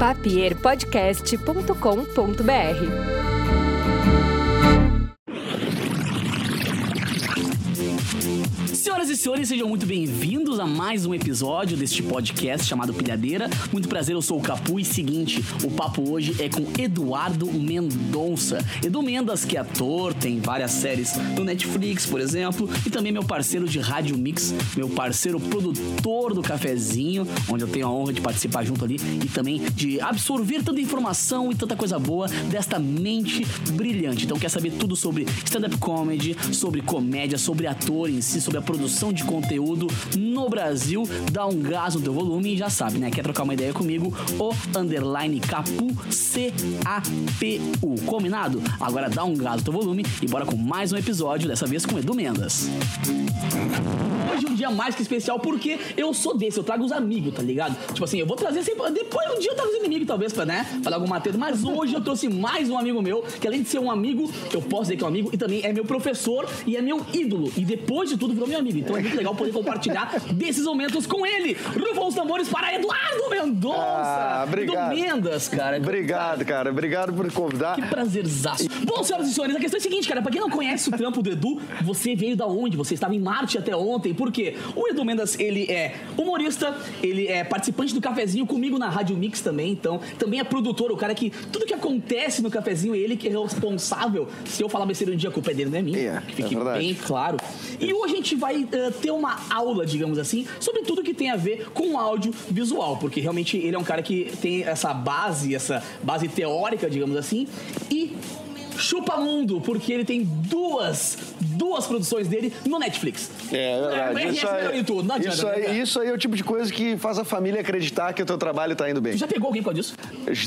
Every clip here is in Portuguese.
papierpodcast.com.br. Senhoras e senhores, sejam muito bem-vindos a mais um episódio deste podcast chamado Pilhadeira. Muito prazer, eu sou o Capu e seguinte, o papo hoje é com Eduardo Mendonça. Edu Mendas, que é ator, tem várias séries no Netflix, por exemplo, e também meu parceiro de Rádio Mix, meu parceiro produtor do Cafezinho, onde eu tenho a honra de participar junto ali e também de absorver tanta informação e tanta coisa boa desta mente brilhante. Então quer saber tudo sobre stand-up comedy, sobre comédia, sobre ator em si, sobre a produção de conteúdo no Brasil, dá um gás no teu volume e já sabe, né? Quer trocar uma ideia comigo? O underline capu C-A-P-U. Combinado? Agora dá um gás no teu volume e bora com mais um episódio, dessa vez com Edu Mendas. Hoje é um dia mais que especial porque eu sou desse, eu trago os amigos, tá ligado? Tipo assim, eu vou trazer sempre. Depois um dia eu trago os inimigos, talvez, pra, né? Falar alguma treta. Mas hoje eu trouxe mais um amigo meu, que além de ser um amigo, eu posso dizer que é um amigo, e também é meu professor e é meu ídolo. E depois de tudo, virou meu amigo. Então é muito legal poder compartilhar desses momentos com ele. Rufam os tambores para Eduardo Mendonça. Ah, obrigado. Edu Mendas, cara. Obrigado, cara. Obrigado por convidar. Que prazerzaço. Bom, senhoras e senhores, a questão é a seguinte, cara. Pra quem não conhece o trampo do Edu, você veio da onde? Você estava em Marte até ontem. Por quê? O Edu Mendas, ele é humorista, ele é participante do Cafezinho comigo na Rádio Mix também. Então, também é produtor, o cara que tudo que acontece no Cafezinho, ele que é responsável. Se eu falar besteira um dia, a culpa é dele, não é minha. É, que fique é bem claro. E hoje a gente vai eh, ter uma aula, digamos assim, sobre tudo que tem a ver com áudio visual, porque realmente ele é um cara que tem essa base, essa base teórica, digamos assim, e chupa mundo, porque ele tem duas, duas produções dele no Netflix. É, é verdade. É, isso, é, aí, tudo, não adianta, isso, aí, né, isso aí é o tipo de coisa que faz a família acreditar que o teu trabalho tá indo bem. Tu já pegou alguém causa disso?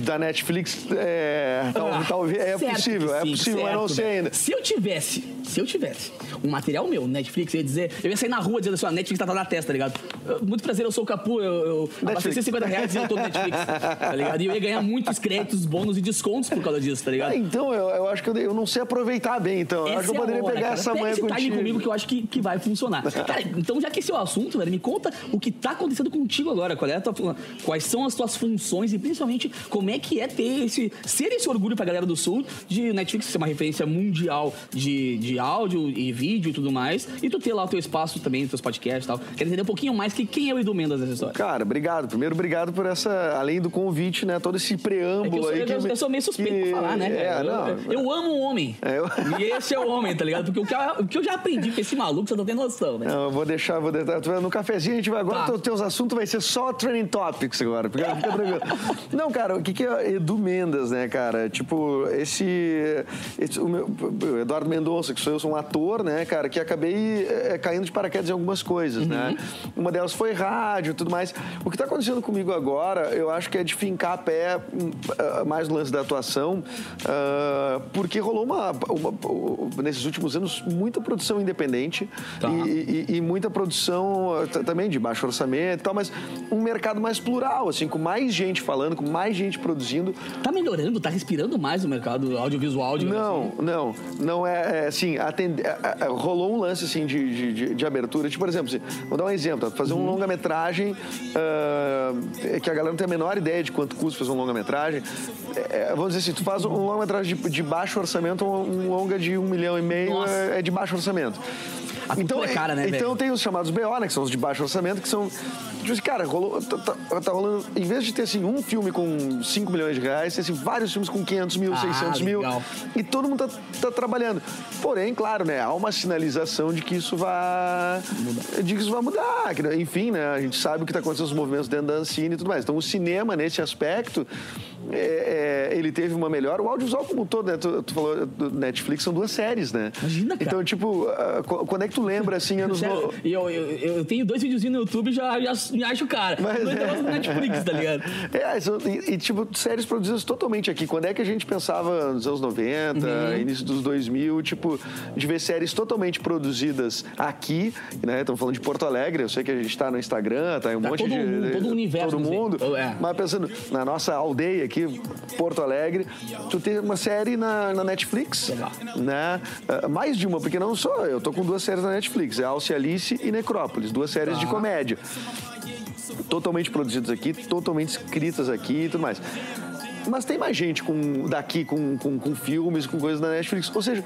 Da Netflix, é, Ah, talvez, é certo possível, que é sim, possível, mas não certo, sei velho. ainda. Se eu tivesse, se eu tivesse um material meu Netflix, eu ia dizer, eu ia sair na rua dizendo assim, ó, Netflix tá na testa, tá ligado? Muito prazer, eu sou o Capu, eu, eu abasteci 50 reais e eu tô no Netflix, tá ligado? E eu ia ganhar muitos créditos, bônus e descontos por causa disso, tá ligado? Ah, então, eu, eu acho que eu, eu não sei aproveitar bem, então. Eu acho que eu Essa é a poderia hora, pegar cara. Essa Pega manhã esse timing contigo. comigo que eu acho que, que vai funcionar. Cara, então já que esse é o assunto, velho, me conta o que tá acontecendo contigo agora. Qual é a tua, quais são as tuas funções e principalmente como é que é ter esse, ser esse orgulho pra galera do Sul de Netflix ser uma referência mundial de, de áudio e vídeo e tudo mais. E tu ter lá o teu espaço também, os teus podcasts e tal. Quero entender um pouquinho mais que quem é o Edu Mendes nessa história. Cara, obrigado. Primeiro, obrigado por essa, além do convite, né? Todo esse É que preâmbulo eu, sou, aí. eu, que eu- sou meio suspeito que- pra falar, né? É, cara? não. eu, eu amo um homem. É, eu- E esse é o homem, tá ligado? Porque o o que eu já aprendi com esse maluco, você não tem noção, né? Não, eu vou deixar, vou deixar. No cafezinho a gente vai agora, Tá. teu- teus assuntos vai ser só trending topics agora. Fica, fica tranquilo. Não, cara, o que, que é Edu Mendes, né, cara? Tipo, esse. esse- o, meu, Eduardo Mendonça, que sou eu, sou um ator, né, cara, que acabei é, caindo de paraquedas em algumas coisas, né? Uma delas foi rádio e tudo mais. O que tá acontecendo comigo agora, eu acho que é de fincar pé hum, ah, mais no lance da atuação, ah, porque rolou uma, uma- nesses últimos anos muita produção independente Tá. e, e- e muita produção t- também de baixo orçamento e tal, mas um mercado mais plural, assim, com mais gente falando, com mais gente produzindo. Tá melhorando, tá respirando mais o mercado audiovisual, Não, assim. não, não é, é, assim, atende- é, é, rolou um lance assim de, de, de- de abertura. Tipo, por exemplo, assim, vou dar um exemplo, tá? fazer um longa-metragem ah, é que a galera não tem a menor ideia de quanto custa fazer um longa-metragem. É, vamos dizer assim, tu faz um longa-metragem de, de baixo orçamento, um, um longa de um milhão e meio Nossa. É, é de baixo orçamento. A cultura é cara, né, então velho? tem os chamados BO, né, que são os de baixo orçamento, que são. Tipo assim, cara, rolou, tá, tá- tá rolando. Em vez de ter assim, um filme com 5 milhões de reais, tem assim, vários filmes com 500 mil, Ah, 600 mil. legal. E todo mundo tá, tá trabalhando. Porém, claro, né, há uma sinalização de que isso vai. De que isso vai mudar. que, enfim, né, a gente sabe o que está acontecendo nos movimentos dentro da Ancine e tudo mais. Então, o cinema, nesse aspecto, é, é, ele teve uma melhor. O audiovisual como um todo, né? Tu, tu falou do Netflix, são duas séries, né? Imagina, cara. Então, tipo, qu- quando é que tu lembra, assim, anos... Sério, no- eu, eu, eu tenho dois videozinhos no YouTube e já, já me acho cara. Mas Dois é. no Netflix, tá ligado? É, e, e, tipo, séries produzidas totalmente aqui. Quando é que a gente pensava nos anos 90, Uhum. início dos 2000, tipo, de ver séries totalmente produzidas aqui, né? Estamos falando de Porto Alegre, eu sei que a gente tá no Instagram, tá em um Tá monte todo de... mundo, todo o universo, Todo não sei. mundo. É. Mas pensando na nossa aldeia aqui, Porto Alegre, tu tem uma série na, na Netflix, Legal. né? Ah, mais de uma, porque não só, eu tô com duas séries na Netflix, é Alce Alice e Necrópolis, duas séries de Tá. comédia. totalmente produzidas aqui, totalmente escritas aqui e tudo mais. Mas tem mais gente com, daqui com, com, com filmes, com coisas da Netflix. Ou seja,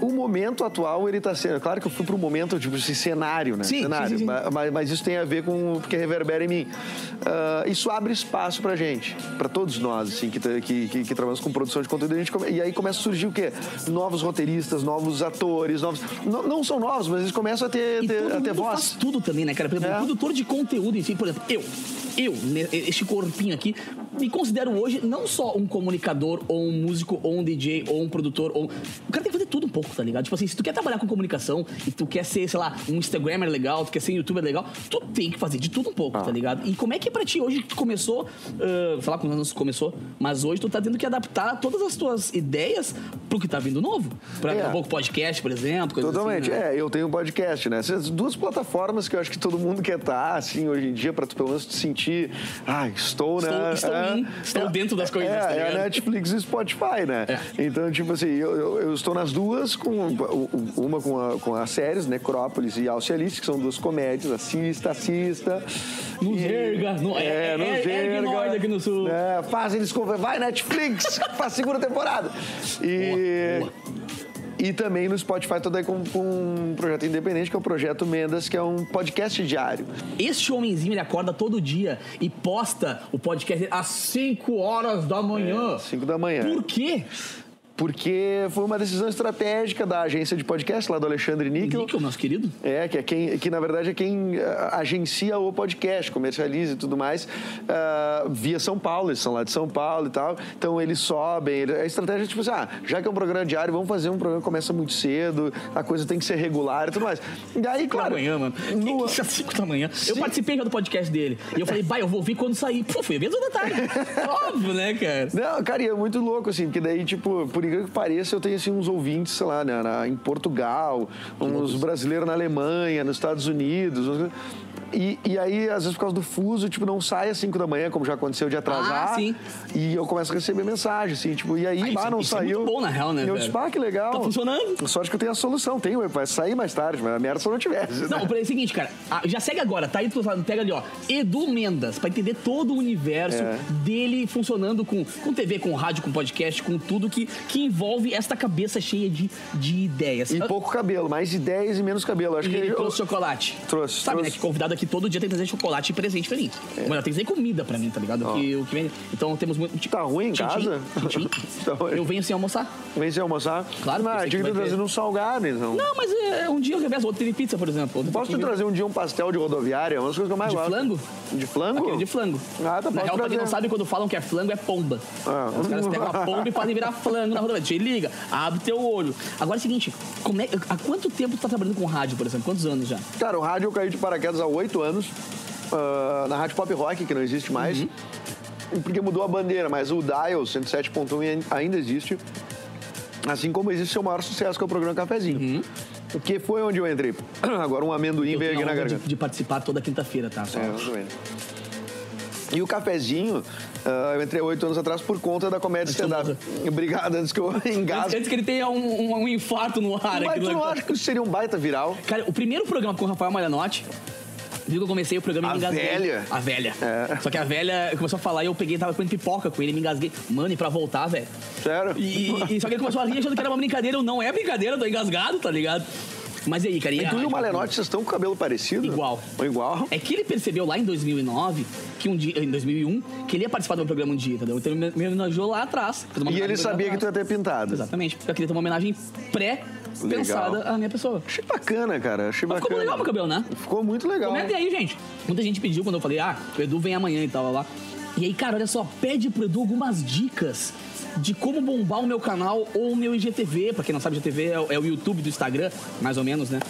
o momento atual, ele está sendo. Claro que eu fui para um momento, tipo, esse cenário, né? Sim, cenário. sim, sim, sim. Mas, mas isso tem a ver com. porque reverbera em mim. Ah, isso abre espaço pra gente, para todos nós, assim, que, que, que, que trabalhamos com produção de conteúdo. A gente come- e aí começa a surgir o quê? Novos roteiristas, novos atores, novos. Não, não são novos, mas eles começam a ter, E ter- a ter voz. faz tudo também, né, cara? Por exemplo, É. produtor de conteúdo si, por exemplo, eu, eu, né, este corpinho aqui, me considero hoje não só um comunicador, ou um músico, ou um DJ, ou um produtor, ou... O cara tem que fazer tudo um pouco, tá ligado? Tipo assim, se tu quer trabalhar com comunicação, e tu quer ser, sei lá, um Instagrammer legal, tu quer ser um youtuber legal, tu tem que fazer de tudo um pouco, Ah. tá ligado? E como é que é pra ti hoje que tu começou, uh, sei lá quantos anos começou, mas hoje tu tá tendo que adaptar todas as tuas ideias pro que tá vindo novo? Pra É. a pouco podcast, por exemplo, coisa Totalmente. assim, né? É, eu tenho um podcast, né? Essas duas plataformas que eu acho que todo mundo quer estar, assim, hoje em dia, pra tu pelo menos te sentir, ah, estou, né? Estou- estou É, in, estou é, dentro das coisas, É, tá é a Netflix e Spotify, né? É. Então, tipo assim, eu, eu- eu estou nas duas, com uma com, a- com as séries, Necrópolis e Alcialice, que são duas comédias, assista, assista. Nos E- erga, no- é, é- nos é- ergue erga. nós aqui no sul. É, faz eles vai Netflix, faz segunda temporada. E Boa, e também no Spotify tô daí com, com um projeto independente que é o projeto Mendas, que é um podcast diário. Este homenzinho, ele acorda todo dia e posta o podcast às 5 horas da manhã. 5 da manhã. Por quê? Porque foi uma decisão estratégica da agência de podcast lá do Alexandre Níquel. Níquel, nosso querido. É, que, é quem, que na verdade é quem ah, agencia o podcast, comercializa e tudo mais, ah, via São Paulo, eles são lá de São Paulo e tal. Então eles sobem. A estratégia é tipo assim: ah, já que é um programa diário, vamos fazer um programa que começa muito cedo, a coisa tem que ser regular e tudo mais. E aí, Da claro. manhã, mano. no- Que, que isso é às 5 da manhã? Eu Sim. participei já do podcast dele. E eu falei, vai, eu vou ouvir quando sair. Pô, foi às vezes da tarde. Óbvio, né, cara? Não, cara, e é muito louco, assim, porque daí, tipo, por incrível que pareça, eu tenho, assim, uns ouvintes, sei lá, né, na- em Portugal, uns brasileiros na Alemanha, nos Estados Unidos. uns- E, e aí, às vezes, por causa do fuso, tipo, não sai às 5 da manhã, como já aconteceu de atrasar. Ah, sim. E eu começo a receber mensagem, assim, tipo, e aí, Ah, isso bah, é- não isso é saiu. muito bom, na real, né, E eu disse, pá, que legal. Tá funcionando. Sorte que eu tenho a solução, tem, vai sair mais tarde, mas a merda se eu não tivesse. Não, né? é o seguinte, cara, ah, já segue agora, tá aí, tu pega ali, ó, Edu Mendas, pra entender todo o universo É. dele funcionando com, com TV, com rádio, com podcast, com tudo que, que envolve esta cabeça cheia de, de ideias. E pouco cabelo, mais ideias e menos cabelo. Acho e que ele eu- trouxe chocolate. Trouxe, Sabe, trouxe. né? Que convidado aqui todo dia tem que trazer chocolate e presente pra mim. Mas tem que trazer comida pra mim, tá ligado? O que, o que vem. Então temos muito. Tá ruim em Tchim, casa? tchim, tchim. Tá. Eu venho sem almoçar. Vem sem almoçar? Claro, Mas pensei tinha que que trazer ter. um salgado, então. Não, mas é, um dia eu revezo, outro teve pizza, por exemplo. Posso te que- trazer um dia um pastel de rodoviária? É uma das coisas que eu mais De gosto. flango? De flango? Aquele de flango. Ah, tá, Na real, pra quem não sabe, quando falam que é flango, é pomba. Ah. Os caras pegam a pomba e fazem virar flango na rodovia. Te liga, abre teu olho. Agora é o seguinte, como é, há quanto tempo tu tá trabalhando com rádio, por exemplo? Quantos anos já? Cara, o rádio eu caí de paraquedas há oito anos. ah, na Rádio Pop Rock, que não existe mais. Uhum. Porque mudou a bandeira, mas o Dial 107.1 ainda existe. Assim como existe o seu maior sucesso, que é o programa Cafezinho. Que foi onde eu entrei. Agora um amendoim Uhum. Eu veio aqui na honra de, garganta. de participar toda quinta-feira, tá? Só. É, menos. E o cafezinho, ah, eu entrei oito anos atrás por conta da comédia stand-up. Obrigado, antes que eu engasgue. Antes, que ele tenha um, um- um infarto no ar Mas tu não acha que isso seria um baita viral? Cara, o primeiro programa com o Rafael Malhanotti, viu que eu comecei o programa e A me engasguei. velha? A velha. É. Só que a velha começou a falar e eu peguei, tava comendo pipoca com ele, me engasguei. Mano, e pra voltar, velho? Sério? E, e- e só que ele começou a rir achando que era uma brincadeira. Eu não é brincadeira, eu tô engasgado, tá ligado? Mas e aí, cara? E tu e o Malenotti, vocês estão com o cabelo parecido? Igual. Ou igual? É que ele percebeu lá em 2009, que um dia, em 2001, que ele ia participar do meu programa um dia, entendeu? Então ele me- me homenageou lá atrás. E ele sabia que tu ia ter pintado. Exatamente, porque eu queria ter uma homenagem pré-pensada Legal. à minha pessoa. Achei bacana, cara. Achei Mas bacana. ficou legal meu cabelo, né? Ficou muito legal. Comentem aí, gente. Muita gente pediu quando eu falei, ah, o Edu vem amanhã e tal, lá. E aí, cara, olha só, pede pro Edu algumas dicas de como bombar o meu canal ou o meu IGTV. Pra quem não sabe, IGTV é, o- é o YouTube do Instagram, mais ou menos, né?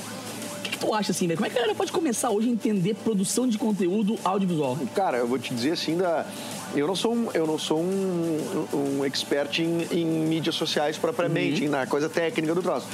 O que, que tu acha, assim, velho? Como é que a galera pode começar hoje a entender produção de conteúdo audiovisual? Cara, eu vou te dizer assim, da... eu não sou um, eu não sou um, um expert em, em mídias sociais propriamente, Uhum. na coisa técnica do troço.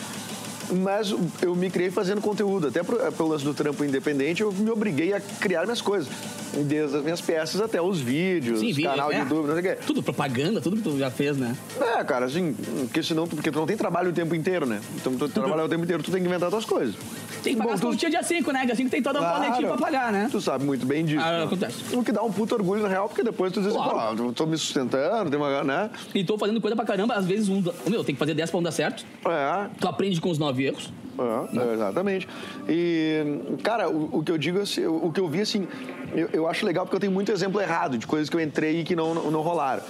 Mas eu me criei fazendo conteúdo, até pro- pelo lance do trampo independente, eu me obriguei a criar minhas coisas. Desde as minhas peças até os vídeos, Sim, vídeo, canal de é. YouTube, não sei o quê. Tudo propaganda, tudo que tu já fez, né? É, cara, assim, porque senão, porque tu não tem trabalho o tempo inteiro, né? Então, tu trabalhar o tempo inteiro, tu tem que inventar tuas coisas. Tem que pagar Bom, as tu- dia 5, né? Dia 5 tem toda uma Claro. boletinha pra pagar, né? Tu sabe muito bem disso. Ah, né? acontece. O que dá um puto orgulho, na real, porque depois tu diz, Claro. pô, eu tô me sustentando, tem uma, né? E tô fazendo coisa pra caramba, às vezes um. Meu, tem que fazer 10 pra um dar certo. É, Tu aprende com os nove erros. É, é, exatamente. E, cara, o, o que eu digo, assim, o, o que eu vi, assim, eu, eu acho legal porque eu tenho muito exemplo errado de coisas que eu entrei e que não, não, não rolaram.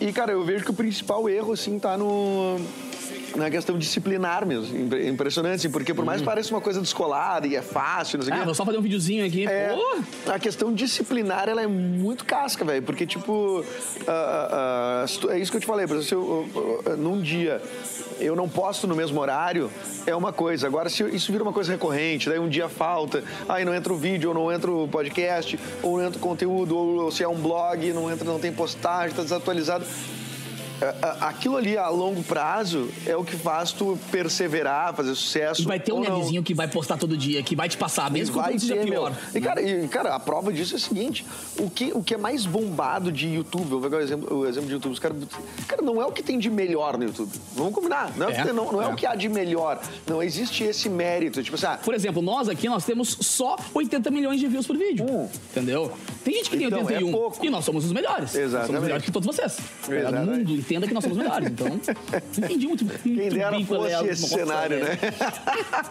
E, cara, eu vejo que o principal erro, assim, tá no. Na questão disciplinar mesmo. Impre- Impressionante, assim, porque por mais que pareça uma coisa descolada e é fácil, não sei o Ah, quê. vou só fazer um videozinho aqui. É, Pô, a questão disciplinar, ela é muito casca, velho. Porque, tipo, se tu- é isso que eu te falei. Por exemplo, se eu, num dia eu não posto no mesmo horário, é uma coisa. Agora, se isso vira uma coisa recorrente, daí um dia falta, aí não entra o vídeo, ou não entra o podcast, ou não entra o conteúdo, ou se é um blog, não entra, não tem postagem, tá desatualizado. A- a- Aquilo ali a longo prazo é o que faz tu perseverar, fazer sucesso. E vai ter um nerdzinho que vai postar todo dia, que vai te passar, mesmo que Vai seja ter, pior. meu. E cara, e, cara, a prova disso é o seguinte: o que, o que é mais bombado de YouTube, eu vou pegar o exemplo, o exemplo de YouTube, os caras. Cara, não é o que tem de melhor no YouTube. Vamos combinar. Não é, o que É, tem- não, não é é. o que há de melhor. Não existe esse mérito. Tipo assim, ah, Por exemplo, nós aqui, nós temos só 80 milhões de views por vídeo. Hum. Entendeu? Tem gente que tem Então, é 81. pouco. e nós somos os melhores. Nós somos Exatamente. os melhores que todos vocês. O Exatamente. mundo entenda que nós somos os melhores. Então, entendi muito, muito quem dera bem qual é a- esse cenário, velho. né?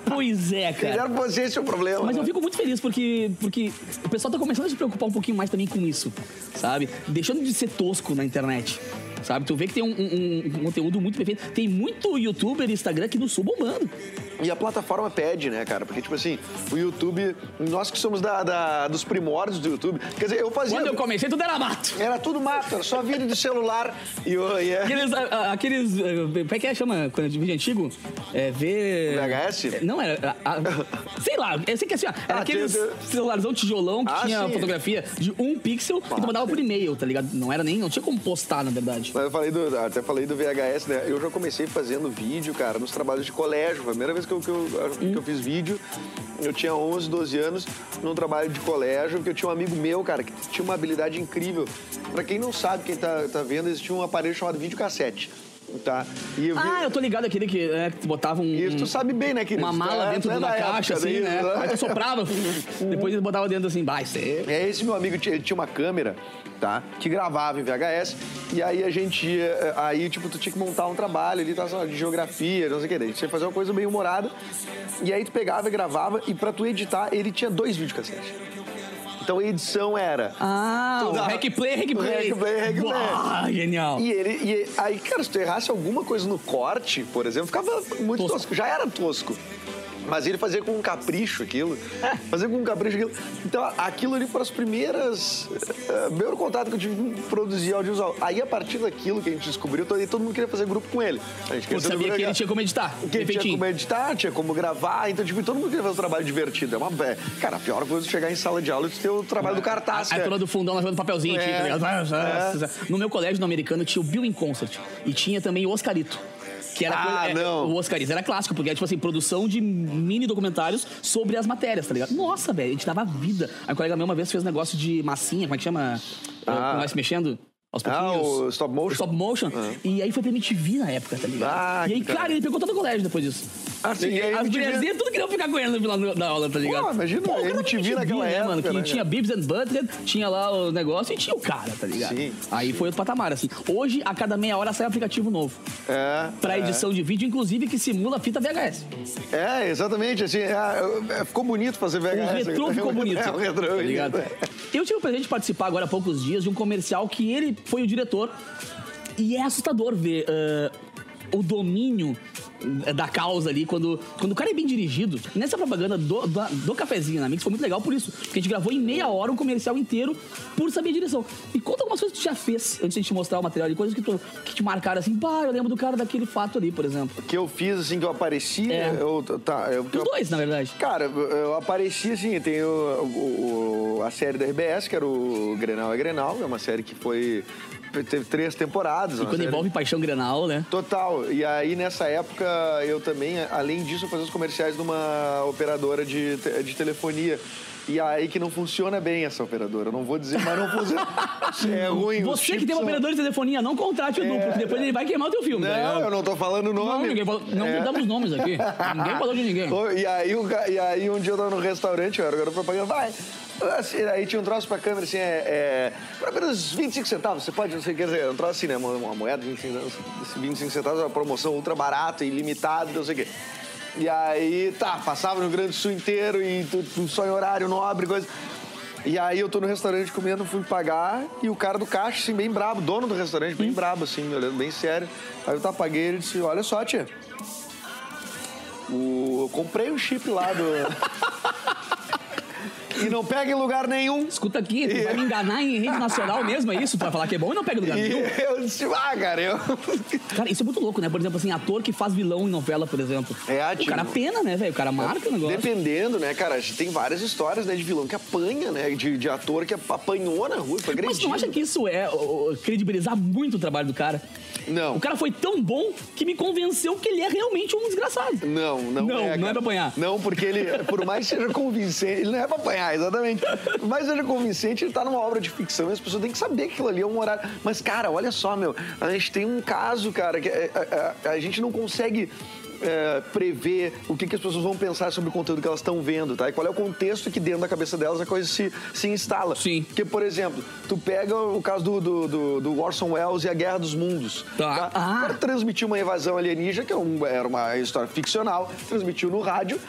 Pois é, Quem cara. dera fosse esse o problema. Mas né? eu fico muito feliz porque, porque o pessoal tá começando a se preocupar um pouquinho mais também com isso, sabe? Deixando de ser tosco na internet. Sabe? Tu vê que tem um, um- um conteúdo muito perfeito. Tem muito youtuber e Instagram aqui do sul bombando. E a plataforma pede, né, cara? Porque, tipo assim, o YouTube, nós que somos da, da- dos primórdios do YouTube. Quer dizer, eu fazia. Quando eu comecei, tudo era mato. Era tudo mato, era só vídeo de celular. E. E é- Aqueles, a- a- aqueles. eh, Como é que é? Chama quando é de vídeo antigo? É ver. VHS? Não, era. a- sei lá, eu sei que assim, ó, era Ah, aqueles tinha- celularzão tijolão que Ah, tinha sim. fotografia de um pixel e tu mandava por e-mail, tá ligado? Não era nem. Não tinha como postar, na verdade. Mas eu falei do, até falei do VHS, né? Eu já comecei fazendo vídeo, cara, nos trabalhos de colégio. Foi a primeira vez que eu, que eu, que eu fiz vídeo. Eu tinha 11, 12 anos, num trabalho de colégio, porque eu tinha um amigo meu, cara, que tinha uma habilidade incrível. Pra quem não sabe, quem tá, tá vendo, existia um aparelho chamado videocassete. Tá? E eu vi- Ah, eu tô ligado aquele que, é, que botava um. Isso, tu sabe bem, né, querido? Uma mala É, dentro é de uma da caixa, assim, daí, né? né? Aí tu soprava, depois ele botava dentro assim, vai. É, esse meu amigo tinha, ele tinha uma câmera, tá? Que gravava em VHS. E aí a gente ia, eh, aí, tipo, tu tinha que montar um trabalho ali, tá, de geografia, não sei o que. daí tinha que fazer uma coisa bem humorada. E aí tu pegava e gravava, e pra tu editar, ele tinha dois videocassetes. Então a edição era. Ah, Tu o Hack Play, Hack Play. Hack Play, Hack Play. Uau, genial. E ele. E aí, cara, se tu errasse alguma coisa no corte, por exemplo, ficava muito Tosco. tosco. Já era tosco. Mas ele fazia com um capricho aquilo. Fazia com um capricho aquilo. Então, aquilo ali foram as primeiras. Uh, primeiro contato que eu tive com produzir audiovisual. Aí, a partir daquilo que a gente descobriu, todo, todo mundo queria fazer grupo com ele. A gente queria sabia que ele tinha como editar. Que ele tinha como editar, tinha como gravar, então, tipo, todo mundo queria fazer um trabalho divertido. É uma. é, Cara, a pior coisa é chegar em sala de aula e ter o trabalho do cartaz. A, a né? turma do fundão levando papelzinho, É, tinha, tá ligado? No meu colégio no americano tinha o Bill in Concert e tinha também o Oscarito. Que era Ah, coisa- é, não. O Oscarito era clássico, porque era tipo assim, produção de mini documentários sobre as matérias, tá ligado? Nossa, velho, a gente dava vida. Aí um colega meu uma vez fez um negócio de massinha, como é que chama? Ah. Ah. Vai se mexendo? Aos Ah, o stop motion? O stop motion. E aí foi pra MTV na época, tá ligado? Ah, e aí, cara, cara. ele pegou todo o colégio depois disso. Ah, sim, E e aí as MTV mulherzinhas tudo queriam ficar com ele no final da aula, tá ligado? Pô, imagina, o cara MTV da naquela né, época, mano, que né, tinha? Beavis and Butthead, tinha lá o negócio e tinha o cara, tá ligado? Sim. Aí foi outro patamar, assim. Hoje, a cada meia hora sai um aplicativo novo. É. Pra é. edição de vídeo, inclusive, que simula a fita VHS. É, exatamente. Assim, é, é, ficou bonito fazer O VHS. retrô ficou bonito. É, o retrô. tá ligado? Eu tive o prazer de participar agora há poucos dias de um comercial que ele foi o diretor. E é assustador ver ah, o domínio da causa ali, quando, quando o cara é bem dirigido. Nessa propaganda do, do, do cafezinho na Mix foi muito legal por isso. Porque a gente gravou em meia hora um comercial inteiro por saber a direção. E conta algumas coisas que tu já fez antes de gente mostrar o material ali, coisas que, tu, que te marcaram assim, pá, eu lembro do cara daquele fato ali, por exemplo. Que eu fiz, assim, que eu apareci. É. Eu, tá, eu, Os dois, na verdade. Cara, eu apareci assim, tem o, o- o- a série da RBS, que era o Grenal é Grenal, é uma série que foi. Teve três temporadas. E quando série- envolve paixão grenal, né? Total. E aí, nessa época, eu também, além disso, fazer os comerciais de uma operadora de, de telefonia. E aí que não funciona bem essa operadora. Eu não vou dizer, mas não funciona. É ruim. Você que tem um são- operador de telefonia, não contrate o Edu, porque depois ele vai queimar o teu filme. tá Não, ligado? eu não tô falando o Não, nome. ninguém falou, não É. damos nomes aqui. Ninguém falou de ninguém. E aí, o e aí um dia eu tava no restaurante, eu era garoto propaganda, vai. Assim, aí tinha um troço pra câmera assim, é, é por apenas 25 centavos, você pode, não sei, quer dizer, um troço assim, né? Uma, uma moeda de 25, centavos, esse 25 centavos uma promoção ultra barata, ilimitada, não sei o quê. E aí, tá, passava no Grande Sul inteiro e só em horário nobre, coisa. E aí eu tô no restaurante comendo, fui pagar e o cara do caixa, assim, bem brabo, dono do restaurante, bem brabo, assim, me olhando bem sério. Aí eu tá, paguei ele disse, olha só, tia, o... eu comprei um chip lá do... e não pega em lugar nenhum. Escuta aqui, tu vai me enganar em rede nacional mesmo, é isso? Tu vai falar que é bom e não pega lugar E nenhum? eu disse, ah, cara, eu... Cara, isso é muito louco, né? Por exemplo, assim, ator que faz vilão em novela, por exemplo. É, o tipo- cara pena, né, velho? O cara marca o negócio. Dependendo, né, cara? A gente tem várias histórias né, de vilão que apanha, né? De, de ator que apanhou na rua, foi agredido. Mas tu não acha que isso é ó, credibilizar muito o trabalho do cara? Não. O cara foi tão bom que me convenceu que ele é realmente um desgraçado. Não, não, Não, é. não é cara. pra apanhar. Não, porque ele, por mais que seja convincente, ele não é pra apanhar, exatamente. Por mais que seja convincente, ele tá numa obra de ficção e as pessoas têm que saber que aquilo ali é um horário. Mas, cara, olha só, meu, a gente tem um caso, cara, que é- a, a- a gente não consegue. É, prever o que, que as pessoas vão pensar sobre o conteúdo que elas estão vendo, tá? E qual é o contexto que dentro da cabeça delas a coisa se, se instala. Sim. Porque, por exemplo, tu pega o caso do, do, do, do Orson Welles e a Guerra dos Mundos. Tá. Ah. O cara transmitiu uma invasão alienígena, que é um- era uma história ficcional, transmitiu no rádio.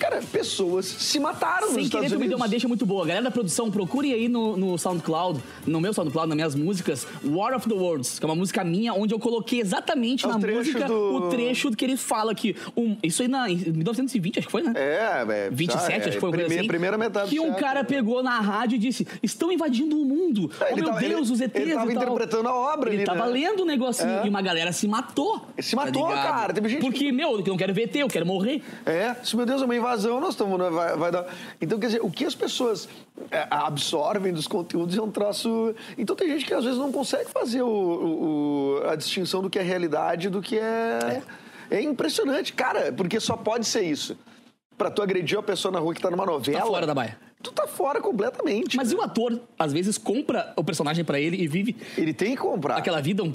Cara, pessoas se mataram nos Sem Estados querer, me Unidos. deu uma deixa muito boa. Galera da produção, procure aí no, no SoundCloud, no meu SoundCloud, nas minhas músicas, War of the Worlds, que é uma música minha, onde eu coloquei exatamente É na música do- o trecho que ele fala que. Um, isso aí na, em 1920, acho que foi, né? É, é. 27, é, acho que foi primeira, assim. primeira metade Que um cara pegou na rádio e disse: estão invadindo o mundo. É, oh, meu tava- Deus, ele- os ETs ele tava interpretando a obra Ele ali, tava né? lendo o negocinho É. e uma galera se matou. Se matou, ligado? cara. Teve gente Porque, meu, eu não quero ver ET, eu quero morrer. É, se meu Deus, é uma invasão, nós estamos. né, Vai, vai dar. Então, quer dizer, o que as pessoas é, absorvem dos conteúdos é um troço. Então tem gente que às vezes não consegue fazer o, o- a distinção do que é realidade e do que é. É impressionante, cara, porque só pode ser isso. Pra tu agredir uma pessoa na rua que tá numa novela. Tá fora da baia. Tu tá fora completamente. Mas né? e o ator, às vezes, compra o personagem pra ele e vive Ele tem que comprar. aquela vida um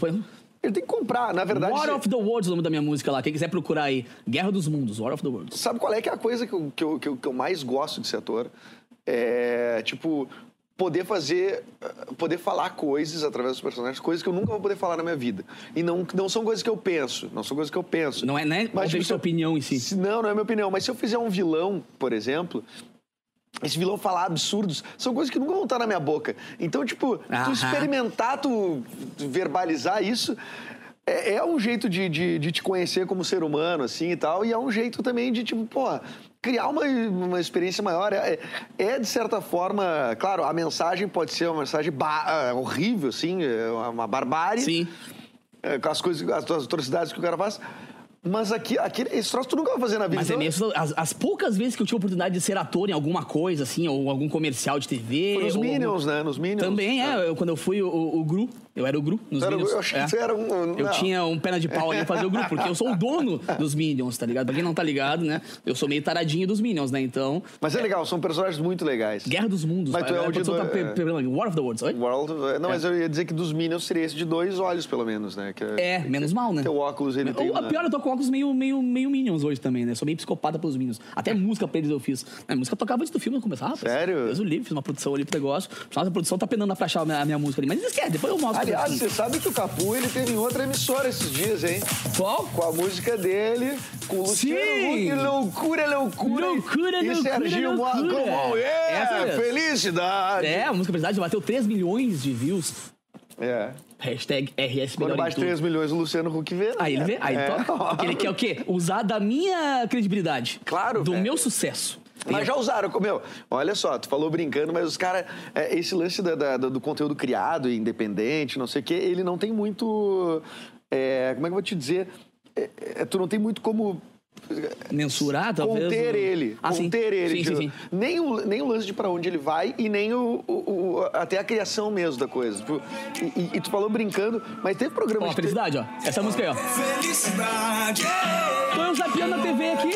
Ele tem que comprar, na verdade. War of the Worlds, é o nome da minha música lá. Quem quiser procurar aí. Guerra dos Mundos, War of the Worlds. Sabe qual é que é a coisa que eu, que eu, que eu, que eu mais gosto de ser ator? É, tipo, poder fazer, eh, poder falar coisas através dos personagens, coisas que eu nunca vou poder falar na minha vida. E não, não são coisas que eu penso, não são coisas que eu penso. Não é, né? Mas, tipo, sua opinião em si. se- não, não é minha opinião. Mas se eu fizer um vilão, por exemplo, esse vilão falar absurdos, são coisas que nunca vão estar na minha boca. Então, tipo, tu experimentar, tu verbalizar isso. É, é um jeito de, de, de te conhecer como ser humano, assim e tal, e é um jeito também de, tipo, pô, criar uma, uma experiência maior. É, é, de certa forma, claro, a mensagem pode ser uma mensagem ah, horrível, assim, é uma, barbárie Sim. é, com as coisas, as, as atrocidades que o cara faz. Mas aqui, aqui, esse troço tu nunca vai fazer na vida. Mas é Então, mesmo, as, as poucas vezes que eu tive a oportunidade de ser ator em alguma coisa, assim, ou algum comercial de TV. Foi nos Minions, né? Nos Minions. Também, é. Eu, quando eu fui o, o, o Gru, eu era o Gru nos era Minions. eu achei é. que tu era um- Eu não. tinha um pena de pau ali pra fazer o Gru, porque eu sou o dono dos Minions, tá ligado? Pra quem não tá ligado, né? Eu sou meio taradinho dos Minions, né? Então, Mas é legal, são personagens muito legais. Guerra dos Mundos. Mas tu é o de produção tá do- pe- é. War of the Worlds, oi? World, não, mas eu ia dizer que dos Minions seria esse de dois olhos, pelo menos, né? Que É, menos mal, né? Teu óculos, ele tem... A pior, eu tô com óculos meio, meio, meio Minions hoje também, né? Sou meio psicopata pelos Minions. Até música pra eles eu fiz. A música tocava antes do filme começar, rapaz. Sério? Deus o livre, fiz uma produção ali pro negócio. Nossa, a produção tá penando pra achar a minha, a minha música ali. Mas esquece, depois eu mostro. Aliás, você sabe que o Capu, ele teve em outra emissora esses dias, hein? Qual? Com a música dele, com o Luciano Sim! Huck. Loucura, loucura. Loucura, e loucura, Serginho loucura. como é? Essa mesmo. Felicidade. É, a música Felicidade bateu 3 milhões de views. É. Hashtag RS Quando bate tudo. 3 milhões, o Luciano Huck vê. né? Aí ele vê, aí É. toca. Porque ele quer o quê? Usar da minha credibilidade. Claro, Do é. meu sucesso. Mas já usaram, meu, olha só, tu falou brincando, mas os caras, esse lance da- da- do conteúdo criado, independente, não sei o quê, ele não tem muito, é, como é que eu vou te dizer, É, é, tu não tem muito como Mensurar, talvez. conter o- ele, Ah, sim. conter ele. Sim, tipo, sim, sim. Nem, o, nem o lance de pra onde ele vai e nem o, o- o- até a criação mesmo da coisa. Tipo, e, e- e tu falou brincando, mas teve programa Ó, de felicidade, ó. Essa música aí, ó. Felicidade. Tô eu zapeando na TV aqui.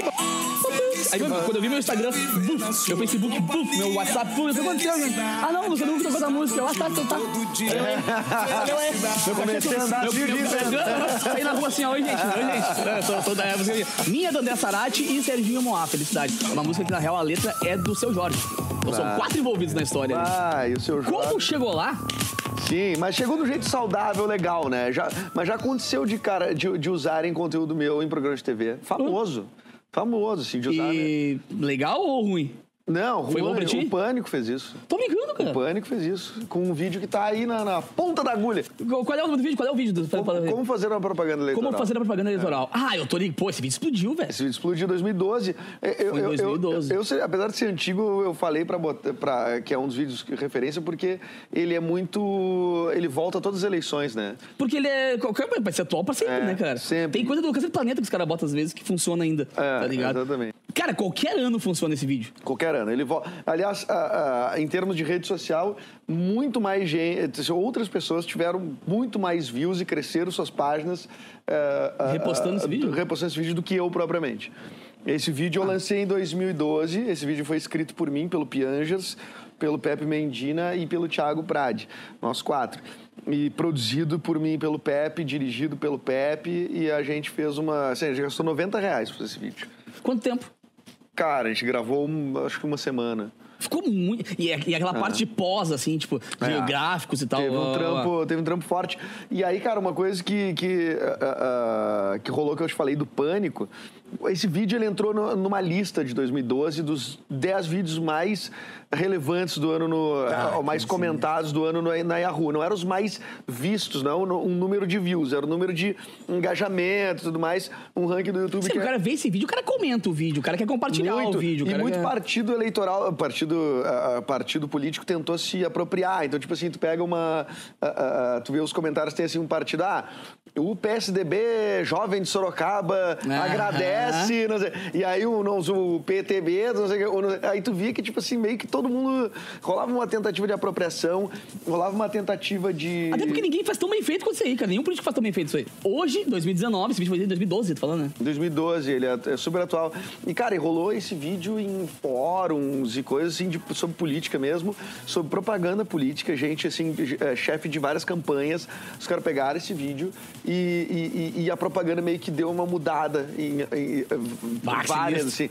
Aí meu, quando eu vi meu Instagram, buf, meu Facebook, buf, meu WhatsApp, buf, o que aconteceu, gente? Ah não, você nunca tocou essa música. Eu, ah, tá, tá, tá. Valeu, é. Meu Comecei a andar meu, Saí na rua assim, ó, oi gente, oi gente. É, tô, tô da música. Minha do André Sarati e Serginho Moá, Felicidade. Uma música que na real a letra é do seu Jorge. Então, são Ah. quatro envolvidos na história. Ah, e o seu Como Jorge. chegou lá? Sim, mas chegou do jeito saudável, legal, né? Já, mas já aconteceu de, cara, de, de usarem conteúdo meu em programa de TV. Famoso. Famoso, assim, de usar. né? E legal ou ruim? Não, Foi bom pra ti? o Pânico fez isso. Tô brincando, O cara. Pânico fez isso. Com um vídeo que tá aí na, na ponta da agulha. Qual é o nome do vídeo? Qual é o vídeo? Do... Como, como fazer uma propaganda eleitoral. Como fazer a propaganda eleitoral? Ah, eu tô ligado. Pô, esse vídeo explodiu, velho. Esse vídeo explodiu em 2012. Eu, Foi em eu- eu- 2012. Eu, eu sei- apesar de ser antigo, eu falei pra, botar- pra, que é um dos vídeos de referência porque ele é muito. Ele volta a todas as eleições, né? Porque ele é. qualquer- Vai ser atual pra sempre, É, né, cara? sempre. Tem coisa do do planeta que os caras botam às vezes que funciona ainda. É, tá ligado? exatamente. Cara, qualquer ano funciona esse vídeo. Qualquer ano. Ele vo... Aliás, a- a- em termos de rede social, muito mais gente. Outras pessoas tiveram muito mais views e cresceram suas páginas. eh, ah, Repostando esse ah, vídeo? Repostando esse vídeo do que eu propriamente. Esse vídeo eu lancei em 2012. Esse vídeo foi escrito por mim, pelo Piangers, pelo Pepe Mendina e pelo Thiago Prade, nós quatro. E produzido por mim pelo Pepe, dirigido pelo Pepe, e a gente fez uma. Assim, a gente gastou 90 reais pra esse vídeo. Quanto tempo? Cara, a gente gravou acho que uma semana. Ficou muito. E, é- e aquela parte de pós, assim, tipo, de É. gráficos e tal. Teve um trampo, teve um trampo forte. E aí, cara, uma coisa que, que, ah, ah, que rolou que eu te falei do pânico. Esse vídeo ele entrou no- numa lista de 2012 dos 10 vídeos mais relevantes do ano, no, ah, mais comentados do ano no, na Yahoo. Não eram os mais vistos, não um, um número de views, era o número de engajamento e tudo mais. Um ranking do YouTube Sim, que o é- cara vê esse vídeo, o cara comenta o vídeo, o cara quer compartilhar muito, o vídeo. o e cara muito quer- partido eleitoral, partido, ah, ah, partido político tentou se apropriar. Então, tipo assim, tu pega uma. ah, ah, tu vê os comentários, tem assim um partido. Ah, o PSDB, jovem de Sorocaba, Aham. agradece. não sei, e aí o, não, o PTB, não sei, aí tu via que, tipo assim, meio que todo mundo. Rolava uma tentativa de apropriação, rolava uma tentativa de. Até porque ninguém faz tão bem feito quanto isso aí, cara. Nenhum político faz tão bem feito isso aí. Hoje, 2019, esse vídeo foi em 2012, tô falando, né? 2012, ele é, é super atual. E, cara, e rolou esse vídeo em fóruns e coisas assim, de- sobre política mesmo, sobre propaganda política, gente, assim, é, chefe de várias campanhas. Os caras pegaram esse vídeo e, e- e- a propaganda meio que deu uma mudada em, em- em várias, assim.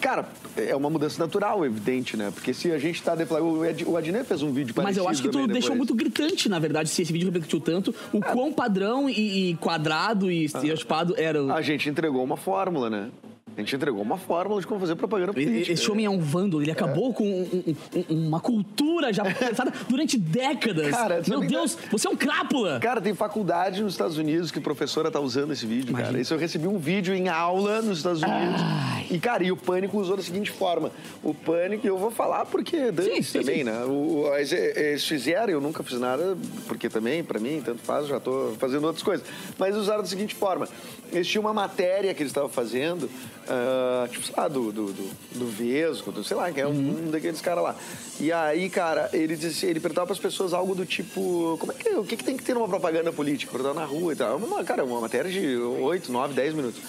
Cara, é uma mudança natural, evidente, né? Porque se a gente tá deflagrando. O o Adnet fez um vídeo Mas parecido eu acho que tu também deixou depois. muito gritante, na verdade, se esse vídeo repercutiu tanto, o quão padrão e, e quadrado e estereotipado era. o- A gente entregou uma fórmula, né? A gente entregou uma fórmula de como fazer propaganda política. Esse homem é um vândalo, ele acabou com um- um- um- uma cultura já pensada durante décadas. Cara, Meu Deus, você é um crápula! Cara, tem faculdade nos Estados Unidos que professora tá usando esse vídeo, Imagina. cara. Isso eu recebi um vídeo em aula nos Estados Unidos. Ai. E, cara, e o Pânico usou da seguinte forma. O Pânico, eu vou falar porque dane também, sim. né? O, eles, eles fizeram, eu nunca fiz nada, porque também, pra mim, tanto faz, já tô fazendo outras coisas. Mas usaram da seguinte forma. Eles tinham uma matéria que eles estavam fazendo, ah, tipo, sei lá, do, do, do, do Vesgo, do, sei lá, que é um, Uhum. um daqueles caras lá. E aí, cara, ele, disse, ele perguntava pras pessoas algo do tipo, como é que, o que, que tem que ter numa propaganda política? Tá na rua e tal. Uma, cara, uma matéria de 8, 9, 10 minutos.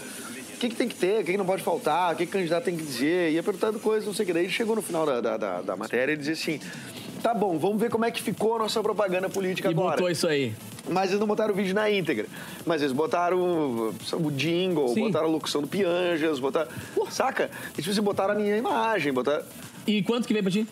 O que, que tem que ter? O que, que não pode faltar? O que, que o candidato tem que dizer? Ia perguntando coisas, não sei o que. Daí ele chegou no final da, da, da, da matéria e dizia assim: tá bom, vamos ver como é que ficou a nossa propaganda política E agora. botou isso aí. Mas eles não botaram o vídeo na íntegra. Mas eles botaram o, jingle, Sim. botaram a locução do Pianjas, botaram. Saca? E tipo assim, botaram a minha imagem, botaram. E quanto que veio pra ti?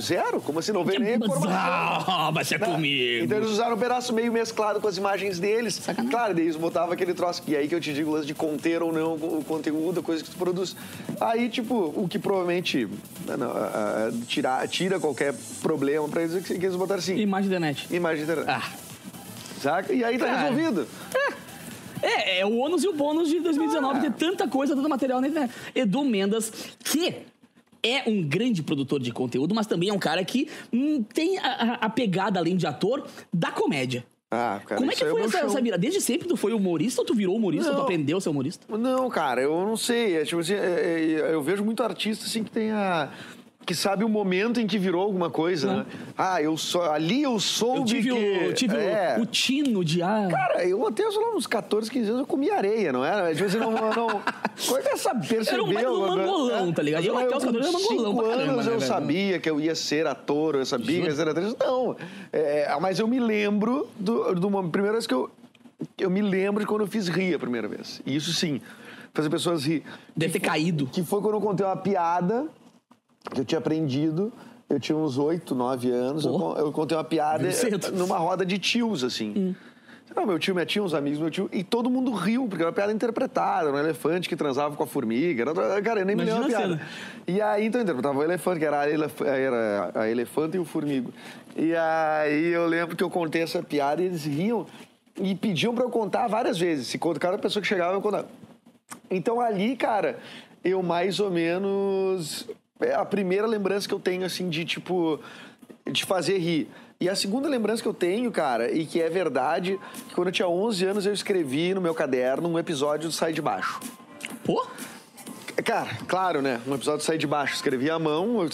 Zero? Como assim? Não veio nem informação. Ah, vai ser comigo. Então eles usaram um pedaço meio mesclado com as imagens deles. Sacanagem. Claro, daí eles botavam aquele troço. E aí que eu te digo lance de conter ou não o conteúdo, a coisa que tu produz. Aí, tipo, o que provavelmente não, tira, tira qualquer problema pra eles, é que eles botaram assim. Imagem da net. Imagem da internet. Ah. Saca? E aí tá Cara. resolvido. É, é o ônus e o bônus de 2019 Ah. ter tanta coisa, tanto material na internet. Edu Mendas, que é um grande produtor de conteúdo, mas também é um cara que hum, tem a, a- pegada, além de ator, da comédia. Ah, cara, Como é que aí foi meu essa, essa virada? Desde sempre tu foi humorista ou tu virou humorista ou tu Não. aprendeu a ser humorista? Não, cara, eu não sei. É, tipo assim, é, é, eu vejo muito artista assim que tem a, que sabe o momento em que virou alguma coisa, né? Ah, eu sou. Ali eu soube Eu tive, que. o, eu tive o- é. o, tino de ah, Cara, eu até sei lá, uns 14, 15 anos eu comia areia, não era? Tipo assim, não. não Coisa essa percebeu. Era um do agora. mangolão, tá ligado? Mas Eu até eu, os com 14 era mangolão pra caramba, anos né, eu velho? sabia que eu ia ser ator, eu sabia que eu ia ser atriz. Não. É, mas eu me lembro do, do momento. Primeira vez que eu. Eu me lembro de quando eu fiz rir a primeira vez. E Isso sim. Fazer pessoas rir. deve ter caído. Que foi quando eu contei uma piada que eu tinha aprendido. Eu tinha uns 8, 9 anos. Eu, Pô. con- eu contei uma piada numa roda de tios, assim. Hum. Não, meu tio, minha tia, uns amigos, meu tio. E todo mundo riu, porque era uma piada interpretada. Era um elefante que transava com a formiga. Era, cara, eu nem me lembro a Imagina piada. E aí, então, eu interpretava o elefante, que era a, elef era a elefante e o formigo. E aí eu lembro que eu contei essa piada e eles riam. E pediam pra eu contar várias vezes. Se conta- cada pessoa que chegava, eu contava. Então ali, cara, eu mais ou menos. É a primeira lembrança que eu tenho, assim, de tipo. de fazer rir. E a segunda lembrança que eu tenho, cara, e que é verdade, que quando eu tinha 11 anos eu escrevi no meu caderno um episódio do Sai de Baixo. Pô, Cara, claro, né? Um episódio do Sai de Baixo. Escrevi à mão,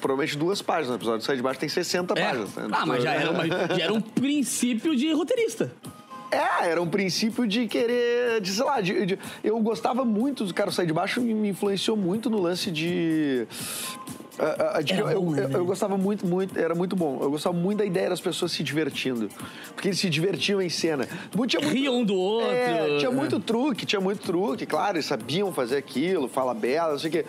provavelmente duas páginas. O episódio do Sai de Baixo tem 60 é. páginas. né? Ah, mas já era, uma- já era um princípio de roteirista. É, era um princípio de querer, de, sei lá, de, de- eu gostava muito do cara sair de baixo e me influenciou muito no lance de. De- Era eu, bom, né, eu- velho? eu gostava muito, muito, era muito bom. Eu gostava muito da ideia das pessoas se divertindo. Porque eles se divertiam em cena. Tinha muito, Riam um do outro. é, tinha muito truque, tinha muito truque, claro, eles sabiam fazer aquilo, fala bela, não sei o quê.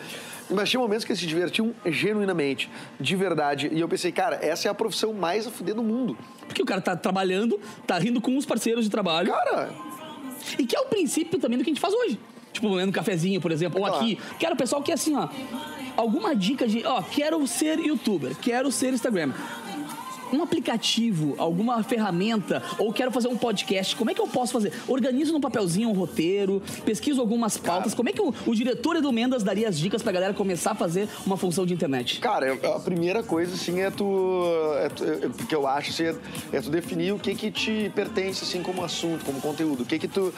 Mas tinha momentos que eles se divertiam genuinamente, de verdade. E eu pensei, cara, essa é a profissão mais a fuder do mundo. Porque o cara tá trabalhando, tá rindo com os parceiros de trabalho. Cara, E que é o princípio também do que a gente faz hoje. Tipo, lendo um cafezinho, por exemplo. Ou Claro. aqui. Quero o pessoal que é assim, ó. Alguma dica de, ó, quero ser youtuber, quero ser Instagram. Um aplicativo, alguma ferramenta, ou quero fazer um podcast, como é que eu posso fazer? Organizo num papelzinho um roteiro, pesquiso algumas pautas. Como é que o, o diretor Edu Mendas daria as dicas pra galera começar a fazer uma função de internet? Cara, a primeira coisa, assim, é tu... É tu é- que eu acho, assim, é, é tu definir o que que te pertence, assim, como assunto, como conteúdo. O que que tu...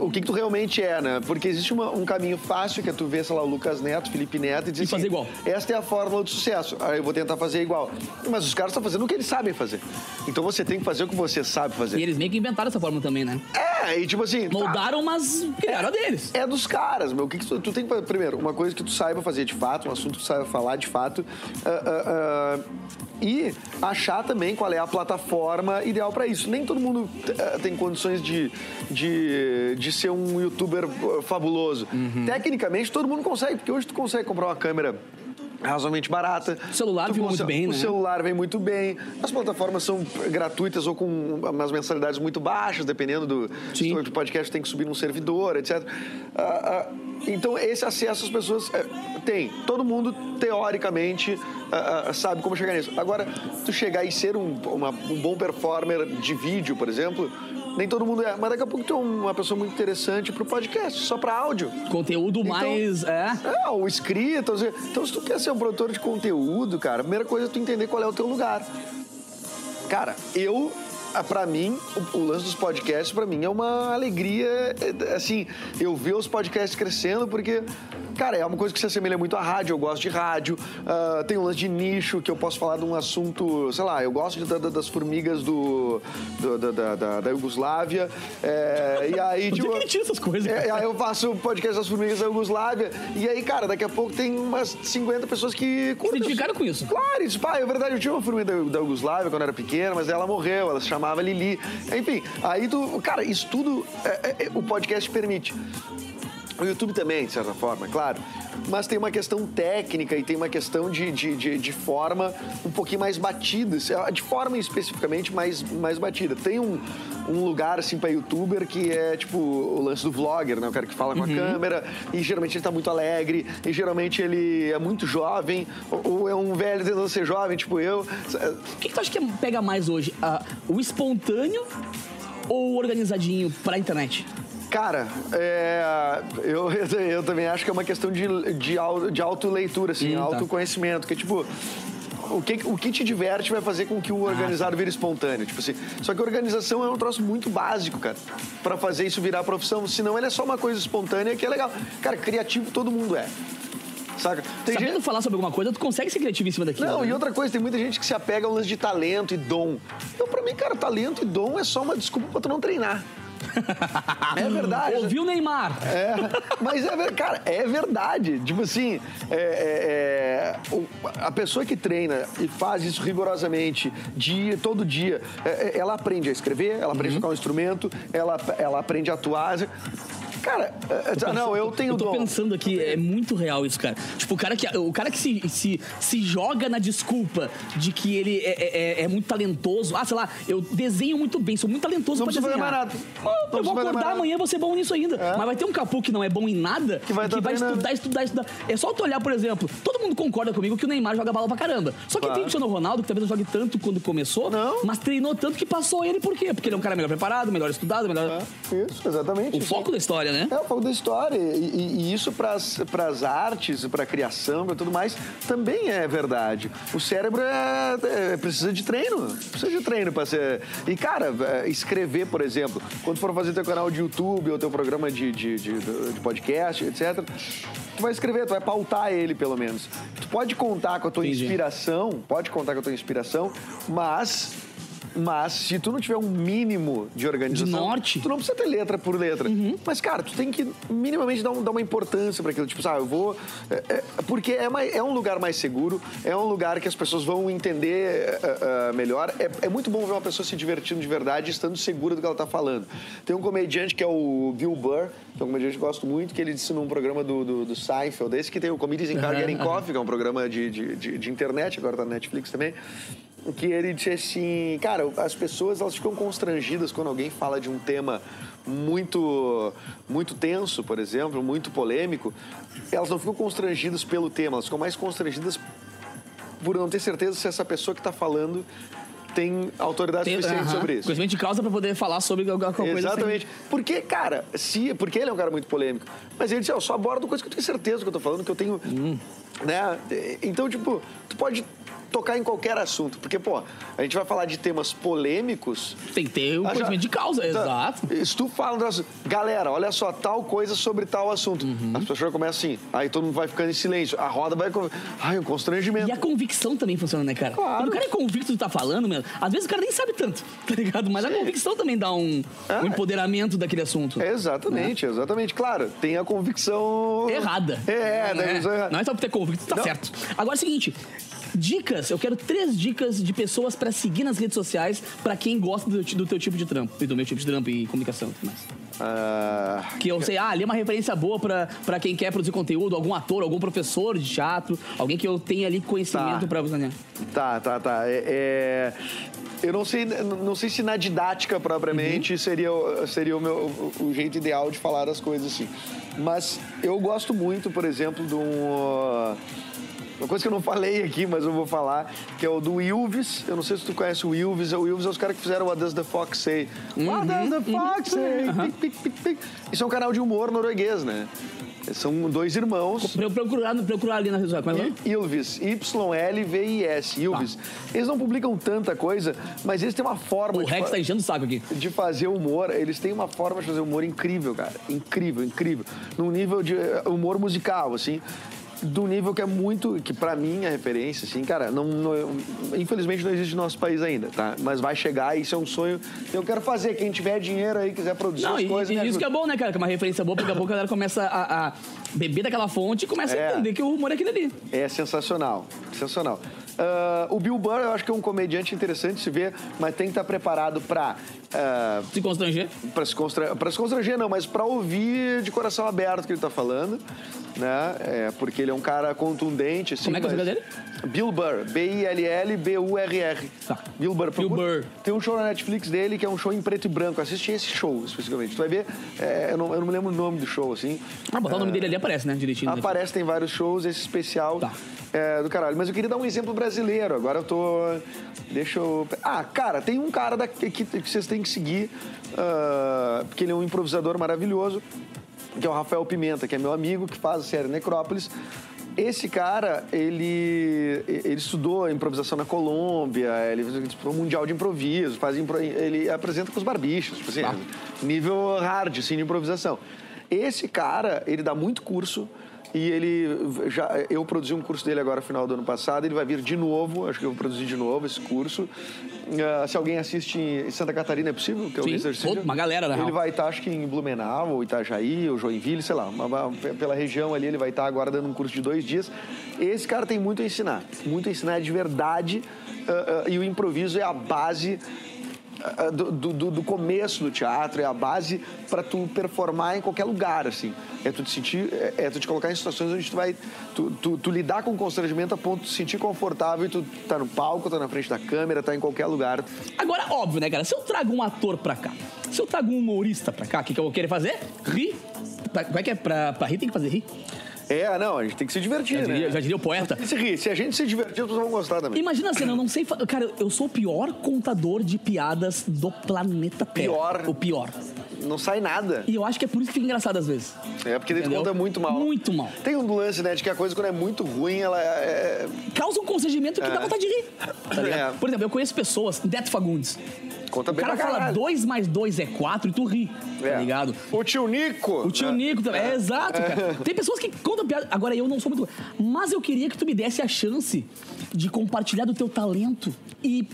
O que que tu realmente é, né? Porque existe uma- um caminho fácil, que é tu ver, sei lá, o Lucas Neto, Felipe Neto e dizer E assim... fazer igual. Esta é a fórmula do sucesso. Aí eu vou tentar fazer igual. Mas os caras estão fazendo o que eles sabem fazer. Então você tem que fazer o que você sabe E fazer. eles meio que inventaram essa forma também, né? É, e tipo assim... tá, Moldaram, mas criaram a deles. é dos caras, meu. O que, que tu, tu tem que fazer? Primeiro, uma coisa que tu saiba fazer de fato, um assunto que tu saiba falar de fato. ah, ah, ah, e achar também qual é a plataforma ideal para isso. Nem todo mundo tem condições de, de, de ser um youtuber fabuloso. Tecnicamente, todo mundo consegue, porque hoje tu consegue comprar uma câmera razoavelmente barata. O celular Tu vem muito bem, o né? celular vem muito bem. As plataformas são gratuitas ou com umas mensalidades muito baixas, dependendo do Sim. se o podcast tem que subir num servidor, etc. Ah, ah, então, esse acesso as pessoas eh, têm. Todo mundo, teoricamente, ah, sabe como chegar nisso. Agora, tu chegar e ser um, uma- um bom performer de vídeo, por exemplo, nem todo mundo é. Mas daqui a pouco tu é uma pessoa muito interessante pro podcast, só pra áudio. Conteúdo Então- mais. É. É, o escrito. Então, se tu quer ser um produtor de conteúdo, cara, a primeira coisa é tu entender qual é o teu lugar. Cara, eu, ah, pra mim, o, o lance dos podcasts, pra mim, é uma alegria, é, assim, eu ver os podcasts crescendo, porque, cara, é uma coisa que se assemelha muito à rádio, eu gosto de rádio, ah, tem um lance de nicho, que eu posso falar de um assunto, sei lá, eu gosto de- da- da- das formigas do, do- da, da, da, da Iugoslávia, é, e aí, tipo... ele tira essas coisas? É, aí eu faço o podcast das formigas da Iugoslávia. E aí, cara, daqui a pouco tem umas 50 pessoas que curtem. identificaram com isso. Claro, isso, pá, é verdade. Eu tinha uma formiga da, da Iugoslávia quando eu era pequena, mas ela morreu, ela se chamava Lili. Enfim, aí tu. Cara, isso tudo é- é- é- o podcast permite. O YouTube também, de certa forma, claro. Mas tem uma questão técnica e tem uma questão de, de, de, de forma um pouquinho mais batida. De forma especificamente mais, mais batida. Tem um, um lugar, assim, pra youtuber que é, tipo, o lance do vlogger, né? O cara que fala com a câmera e geralmente ele tá muito alegre e geralmente ele é muito jovem ou, ou é um velho tentando ser jovem, tipo eu. O que, que tu acha que pega mais hoje? Ah, o espontâneo ou o organizadinho pra internet? Cara, é, eu, eu também acho que é uma questão de, de, de autoleitura, assim, Hum, tá. autoconhecimento, que tipo. O que, o que te diverte vai fazer com que o Ah, organizado vire espontâneo. Tipo assim. Só que a organização é um troço muito básico, cara, pra fazer isso virar profissão. Senão ele é só uma coisa espontânea que é legal. Cara, criativo todo mundo é. Saca? Tem Sabendo gente... falar sobre alguma coisa, tu consegue ser criativo em cima daquilo. Não, né? e outra coisa, tem muita gente que se apega ao lance de talento e dom. Então, pra mim, cara, talento e dom é só uma desculpa pra tu não treinar. É verdade. Ouviu, Neymar? É, mas é, cara, é verdade. Tipo assim, é, é, é, o- a pessoa que treina e faz isso rigorosamente, dia, todo dia, é, é, ela aprende a escrever, ela aprende a tocar um instrumento, ela, ela aprende a atuar. Cara, é, é, não, eu tenho Eu tô dom. pensando aqui, é muito real isso, cara. Tipo, o cara que, o cara que se, se, se joga na desculpa de que ele é, é- é- é muito talentoso. Ah, sei lá, eu desenho muito bem, sou muito talentoso Não pra desenhar. Ah, Não eu vou acordar amanhã, vou ser bom nisso ainda. É. Mas vai ter um capu que não é bom em nada, Que vai e tá que vai estudar, estudar, estudar. É só tu olhar, por exemplo, todo mundo concorda comigo que o Neymar joga bola pra caramba. Só que Claro. tem o Cristiano Ronaldo, que talvez não jogue tanto quando começou, Não. mas treinou tanto que passou ele. Por quê? Porque ele é um cara melhor preparado, melhor estudado, melhor... É, Isso, exatamente. O foco da história, né? É o foco da história. E, e- e isso para as artes, para a criação, para tudo mais, também é verdade. O cérebro é, é- precisa de treino. Precisa de treino para ser. E, cara, é, escrever, por exemplo, quando for fazer teu canal de YouTube ou teu programa de, de, de- de podcast, etc. Tu vai escrever, tu vai pautar ele, pelo menos. Tu pode contar com a tua Entendi. inspiração, pode contar com a tua inspiração, mas. Mas se tu não tiver um mínimo de organização, De norte. Uhum. tu não precisa ter letra por letra. Mas, cara, tu tem que minimamente dar, um- dar uma importância para aquilo. Tipo, sabe, eu vou. é- é- porque é, mais- é um lugar mais seguro, é um lugar que as pessoas vão entender é, é, melhor. É, é muito bom ver uma pessoa se divertindo de verdade, estando segura do que ela tá falando. Tem um comediante que é o Bill Burr, que é um comediante que eu gosto muito, que ele disse num programa do, do, do Seinfeld, esse que tem o Comedians in Car Getting aham. Coffee, que é um programa de, de, de, de internet, agora tá na Netflix também que ele disse assim, cara, as pessoas elas ficam constrangidas quando alguém fala de um tema muito muito tenso, por exemplo, muito polêmico, elas não ficam constrangidas pelo tema, elas ficam mais constrangidas por não ter certeza se essa pessoa que está falando tem autoridade Tem- suficiente aham. sobre isso. Conhecimento de causa pra poder falar sobre alguma coisa. assim. Exatamente. Porque, cara, se, porque ele é um cara muito polêmico. Mas ele disse, eu só abordo coisa que eu tenho certeza que eu tô falando, que eu tenho. Hum. Né? Então, tipo, tu pode tocar em qualquer assunto. Porque, pô, a gente vai falar de temas polêmicos. Tem que ter o Ah, já- conhecimento de causa, Tá. exato. Se tu fala, um negócio, galera, olha só, tal coisa sobre tal assunto. Uhum. As pessoas começam assim, aí todo mundo vai ficando em silêncio. A roda vai. Ai, um constrangimento. E a convicção também funciona, né, cara? Claro. Quando o cara é convicto do tá falando, meu, às vezes o cara nem sabe tanto, tá ligado? Mas a convicção também dá um, É. um empoderamento daquele assunto. Exatamente, exatamente. Claro, tem a convicção. Errada. É, convicção errada. não é só por ter convicto, tá Não. certo. Agora é o seguinte. Dicas, eu quero três dicas de pessoas pra seguir nas redes sociais pra quem gosta do, do teu tipo de trampo e do meu tipo de trampo e comunicação e tudo mais. Ah, Que eu sei, ah, ali é uma referência boa pra, pra quem quer produzir conteúdo, algum ator, algum professor de teatro, alguém que eu tenha ali conhecimento Tá. pra você, né? Tá, tá, tá. É, é, eu não sei, não sei se na didática propriamente seria, o- seria o, meu, o jeito ideal de falar as coisas assim. Mas eu gosto muito, por exemplo, de um. Uma coisa que eu não falei aqui, mas eu vou falar, que é o do Ilves. Eu não sei se tu conhece o Ilves. O Ilves é os caras que fizeram o Does the Fox Say? What Does the Fox Say? Pic, pic, pic, pic. Isso é um canal de humor norueguês, né? São dois irmãos. Pra eu procurar, procurar ali na social. Como é que é o nome? Ilvis, Y-L-V-I-S, Ilvis. Eles não publicam tanta coisa, mas eles têm uma forma O Rex fa- tá enchendo o saco aqui. de fazer humor. Eles têm uma forma de fazer humor incrível, cara. Incrível, incrível. Num nível de eh, humor musical, assim. Do nível que é muito, que pra mim é referência, assim, cara, não, não- infelizmente não existe no nosso país ainda, tá? Mas vai chegar, isso é um sonho que eu quero fazer. Quem tiver dinheiro aí, quiser produzir Não, as e, coisas. e isso que é bom, né, cara? Que é uma referência boa, porque daqui a pouco a galera começa a, a beber daquela fonte e começa É. a entender que o humor é aquele ali. É sensacional, sensacional. Ah, o Bill Burr, eu acho que é um comediante interessante de se ver, mas tem que estar preparado para Se constranger. para se, constra... pra se constranger, não, mas para ouvir de coração aberto o que ele tá falando, né? É, porque ele é um cara contundente, assim. Como é que é o nome dele? Bill Burr, B-I-L-L-B-U-R-R. Tá. Bill Burr. Bill Burr. Tem um show na Netflix dele que é um show em preto e branco. Assiste esse show, especificamente. Tu vai ver, é, eu, não, eu não me lembro o nome do show, assim. Ah, botar o nome dele ali aparece, né? Direitinho. Aparece, tem vários shows, esse especial Tá. É, do caralho. Mas eu queria dar um exemplo brasileiro. Agora eu tô. Deixa eu. Ah, cara, tem um cara daqui que, que vocês têm que seguir, ah, porque ele é um improvisador maravilhoso, que é o Rafael Pimenta, que é meu amigo, que faz a série Necrópolis. Esse cara, ele, ele estudou improvisação na Colômbia, ele disputou um mundial de improviso, faz impro- ele apresenta com os barbichos, tipo assim, Ah. nível hard, assim, de improvisação. Esse cara, ele dá muito curso E ele já. Eu produzi um curso dele agora no final do ano passado, ele vai vir de novo, acho que eu vou produzir de novo esse curso. Uh, se alguém assiste em Santa Catarina, é possível? Que alguém Sim, todo- uma galera, na Ele real. vai estar, acho que em Blumenau, ou Itajaí, ou Joinville, sei lá, uma- uma- pela região ali, ele vai estar agora dando um curso de dois dias. Esse cara tem muito a ensinar, muito a ensinar de verdade, uh, uh, e o improviso é a base do, do- do começo do teatro, é a base para tu performar em qualquer lugar, assim. É tu te sentir, é, é tu te colocar em situações onde tu vai, tu, tu- tu lidar com constrangimento a ponto de te sentir confortável e tu tá no palco, tá na frente da câmera, tá em qualquer lugar. Agora, óbvio, né, cara? Se eu trago um ator pra cá, se eu trago um humorista pra cá, o que, que eu vou querer fazer? Rir. Pra- Como é que é? Pra, pra rir tem que fazer rir. É, não, a gente tem que se divertir, Já diria, né? já diria o poeta. Se, rir, se a gente se divertir, todos vão gostar também. Imagina a cena, eu não sei. Cara, eu sou o pior contador de piadas do planeta Terra. Pior? O pior. Não sai nada. E eu acho que é por isso que fica engraçado às vezes. É, porque Entendeu? conta muito mal. Muito mal. Tem um lance, né, de que a coisa, quando é muito ruim, ela é... Causa um constrangimento que dá vontade de rir. Tá? É. Por exemplo, eu conheço pessoas, Neto Fagundes. Conta O bem cara pra fala caralho. 2 mais 2 é 4 e tu ri. É. Tá ligado? O tio Nico. O tio né? Nico também. É, exato, cara. Tem pessoas que contam piada. Agora, eu não sou muito. Mas eu queria que tu me desse a chance de compartilhar do teu talento e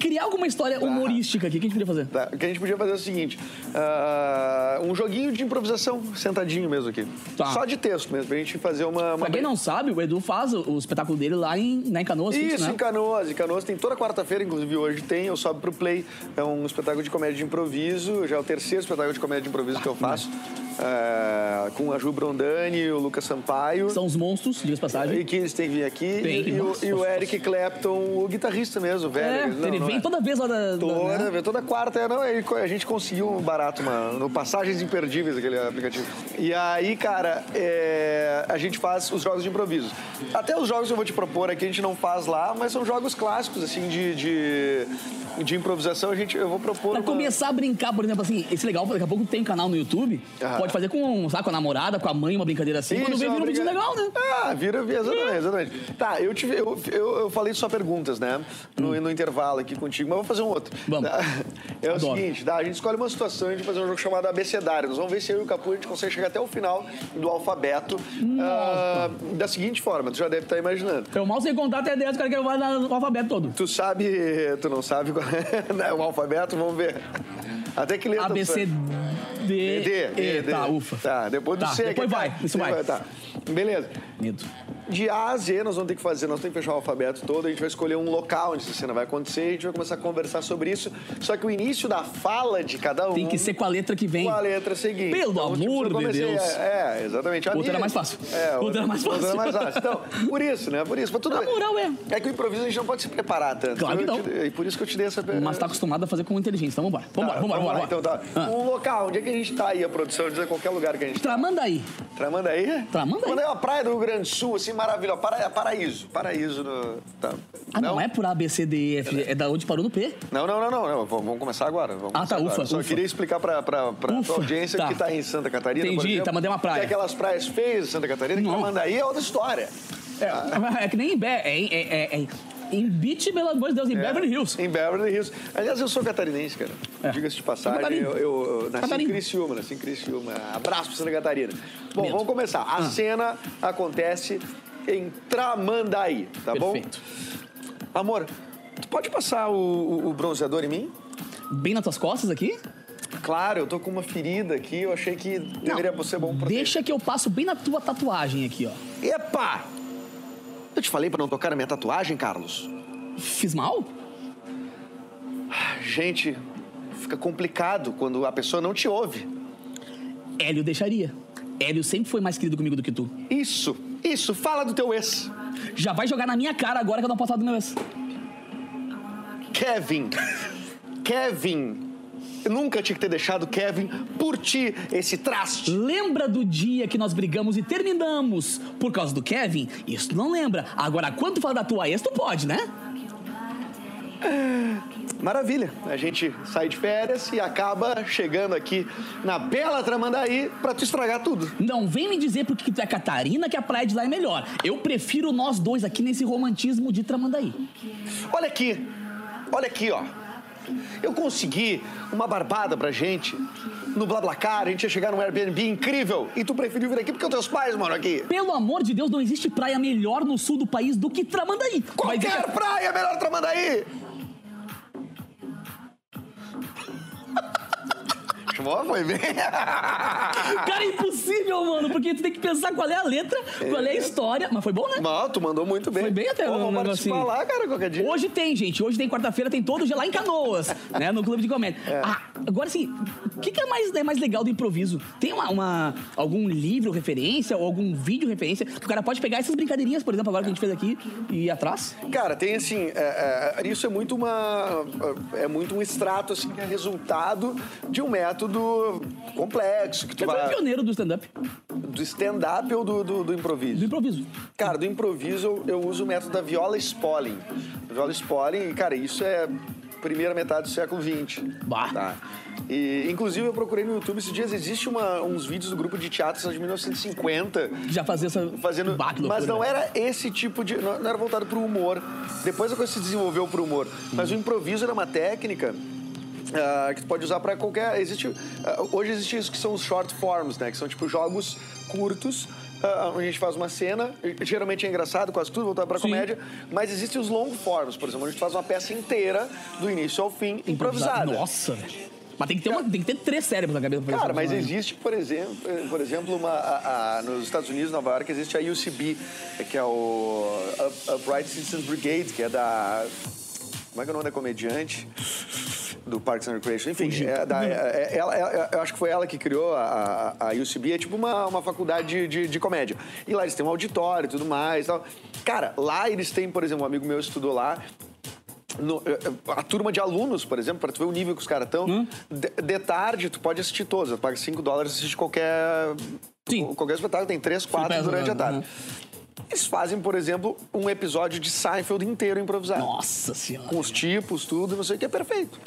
criar alguma história humorística aqui. O que a gente podia fazer? Tá, O que a gente podia fazer é o seguinte: ah, um joguinho de improvisação, sentadinho mesmo aqui. Tá. Só de texto mesmo, pra gente fazer uma. uma Pra quem não sabe, o Edu faz o, o espetáculo dele lá em, lá em Canoas. Isso, né? em Canoas. Em Canoas tem toda quarta-feira, inclusive hoje tem, eu sobe pro Play. É um espetáculo de comédia de improviso, já é o terceiro espetáculo de comédia de improviso que eu faço. Ah, com a Ju Brondani e o Lucas Sampaio. São os monstros, de passagem. E que eles têm que vir aqui. Tem. E, o, e o Eric Clapton, o guitarrista mesmo, É, velho. Não, ele não vem é. toda vez lá da. da- Toda, né? vez, toda quarta, é, não, ele- a gente conseguiu um barato uma, no Passagens Imperdíveis, aquele aplicativo. E aí, cara, é, a gente faz os jogos de improviso. Até os jogos que eu vou te propor aqui a gente não faz lá, mas são jogos clássicos, assim, de, de, de improvisação. A gente, eu vou propor. Pra uma- começar a brincar, por exemplo, assim, esse legal, daqui a pouco tem um canal no YouTube, Aham. pode fazer com, sabe, com a namorada, com a mãe, uma brincadeira assim, quando Isso, é uma vira um vídeo legal, né? Ah, vira, vira exatamente, exatamente. Tá, eu, tive, eu, eu, eu falei só perguntas, né? No, no intervalo aqui contigo, mas vou fazer um outro. Hum. Vamos. Tá? É o Adoro. seguinte, tá? A gente escolhe uma situação e a gente fazer um jogo chamado Abecedário. Nós vamos ver se eu e o Capu a gente consegue chegar até o final do alfabeto ah, da seguinte forma, tu já deve estar imaginando. Eu mal sei contar até 10, o cara quer no alfabeto todo. Tu sabe, tu não sabe qual é né, o alfabeto? Vamos ver. Até que letra A, B, tu C, sabe? D, D. D, D. Tá, ufa. Tá, depois do Tá, C. depois que vai, tá- isso vai. Tá. Beleza. Medo. De A a Z, nós vamos ter que fazer, nós temos que fechar o alfabeto todo, a gente vai escolher um local onde essa cena vai acontecer, a gente vai começar a conversar sobre isso. Só que o início da fala de cada um. Tem que ser com a letra que vem. com a letra seguinte. Pelo tipo, amor eu de Deus. É, é, exatamente. A Outra minha- era mais fácil. É, Outra era mais outra era fácil. mais fácil. Então, por isso, né? Por isso. Mas tudo Na moral, é. É que o improviso a gente não pode se preparar tanto. Claro que Eu não. te- E por isso que eu te dei essa Mas tá acostumado a fazer com inteligência, então vambora. Vambora, Tá, vambora, vambora. Então tá. Ah. Um local, onde é que a gente tá aí, a produção? Dizer qualquer lugar que a gente tá. Tramandaí. Tramandaí? Tramandaí. Quando é uma praia do Rio Grande do Sul, assim, maravilhosa. Para, paraíso. Paraíso no. Tá. Ah, não, é por A, B, C, D, E, F, é da onde parou no P. Não, não, não, não, não. Vamos começar agora. Vamos Ah, tá, agora. ufa, Só ufa. queria explicar pra, pra, pra Ufa, tua audiência tá. que tá em Santa Catarina. Entendi, exemplo, Tamandaí é uma praia. Que aquelas praias feias de Santa Catarina, que Não. Tramandaí é outra história. É, é que nem em Be é, é, é, é, em Beach, pelo amor de Deus, em Beverly Hills. Em Beverly Hills. Aliás, eu sou catarinense, cara. É. Diga-se de passagem. Catarina. Eu, eu- eu nasci Catarina. em Criciúma, nasci em Criciúma. Abraço pra Santa Catarina. Bom, Medo. vamos começar. A Ah. cena acontece em Tramandaí, tá Perfeito. bom? Amor, tu pode passar o, o- o bronzeador em mim? Bem nas tuas costas aqui? Claro, eu tô com uma ferida aqui, eu achei que deveria ser bom proteger. Deixa que eu passo bem na tua tatuagem aqui, ó. Epa! Eu te falei pra não tocar na minha tatuagem, Carlos? Fiz mal? Gente, fica complicado quando a pessoa não te ouve. Hélio deixaria. Hélio sempre foi mais querido comigo do que tu. Isso, isso, fala do teu ex. Já vai jogar na minha cara agora que eu não posso falar do meu ex. Kevin. Kevin. Eu nunca tinha que ter deixado Kevin por ti, esse traste. Lembra do dia que nós brigamos e terminamos por causa do Kevin? Isso tu não lembra. Agora, quando tu fala da tua ex, tu pode, né? Maravilha. A gente sai de férias e acaba chegando aqui na bela Tramandaí pra tu estragar tudo. Não vem me dizer porque que tu é Catarina que a praia de lá é melhor. Eu prefiro nós dois aqui nesse romantismo de Tramandaí. Olha aqui. Olha aqui, ó. Eu consegui uma barbada pra gente no BlaBlaCar, a gente ia chegar num Airbnb incrível e tu preferiu vir aqui porque os teus pais moram aqui. Pelo amor de Deus, não existe praia melhor no sul do país do que Tramandaí. Qualquer que- praia é melhor Tramandaí! Chamou? Foi bem. Cara, é impossível, mano, porque tu tem que pensar qual é a letra, qual é a história. Mas foi bom, né? Mal, tu mandou muito bem. Foi bem até Pô, no vamos negocinho. participar lá, cara, qualquer dia. Hoje tem, gente. Hoje tem quarta-feira, tem todo dia lá em Canoas, né? No Clube de Comédia. É. Ah, agora, assim, o que, que é, mais, é mais legal do improviso? Tem uma, uma- algum livro referência ou algum vídeo referência que o cara pode pegar essas brincadeirinhas, por exemplo, agora que a gente fez aqui e ir atrás? Cara, tem assim, é, é, isso é muito uma, é muito um extrato assim que é resultado de um método complexo que tu Você foi o vai pioneiro do stand-up, do stand-up ou do, do, do do improviso. improviso. Cara, do improviso eu, eu uso o método da Viola Spolin. Viola Spolin, cara, isso é primeira metade do século XX. Bah. Tá. E, inclusive, eu procurei no YouTube esses dias, existe uma- uns vídeos do grupo de teatro de 1950 Já fazia essa. fazendo. Bah, mas não né? era esse tipo de. Não, não era voltado pro humor. Depois a coisa se desenvolveu pro humor. Mas o improviso era uma técnica. Ah, que tu pode usar para qualquer. Existe, ah, hoje existe isso que são os short forms, né? Que são tipo jogos curtos. ah, onde a gente faz uma cena, geralmente é engraçado, quase tudo voltado pra Sim. comédia, mas existem os long forms, por exemplo, onde a gente faz uma peça inteira, do início ao fim, improvisada. Nossa. Mas tem que, ter uma, tem que ter três cérebros na cabeça pra Cara, mas existe, por exemplo, por exemplo uma, a- a- nos Estados Unidos, Nova York, existe a UCB, que é o Up- Upright Citizens Brigade, que é da. Como é que é o nome da comediante? Do Parks and Recreation. Enfim, é da- é- é- ela- é- eu acho que foi ela que criou a, a, a UCB. É tipo uma, uma faculdade de, de, de comédia. E lá eles têm um auditório e tudo mais. Tal. Cara, lá eles têm, por exemplo, um amigo meu estudou lá. No- eh, a turma de alunos, por exemplo, para tu ver o nível que os caras estão, Hum? de, de tarde tu pode assistir todos. Tu paga 5 dólares e assiste qualquer, Sim. qualquer espetáculo. Tem 3, 4 peça, durante a tarde. Uhum. Eles fazem, por exemplo, um episódio de Seinfeld inteiro improvisado. Nossa senhora. Com os tipos, tudo, não sei o que, é perfeito.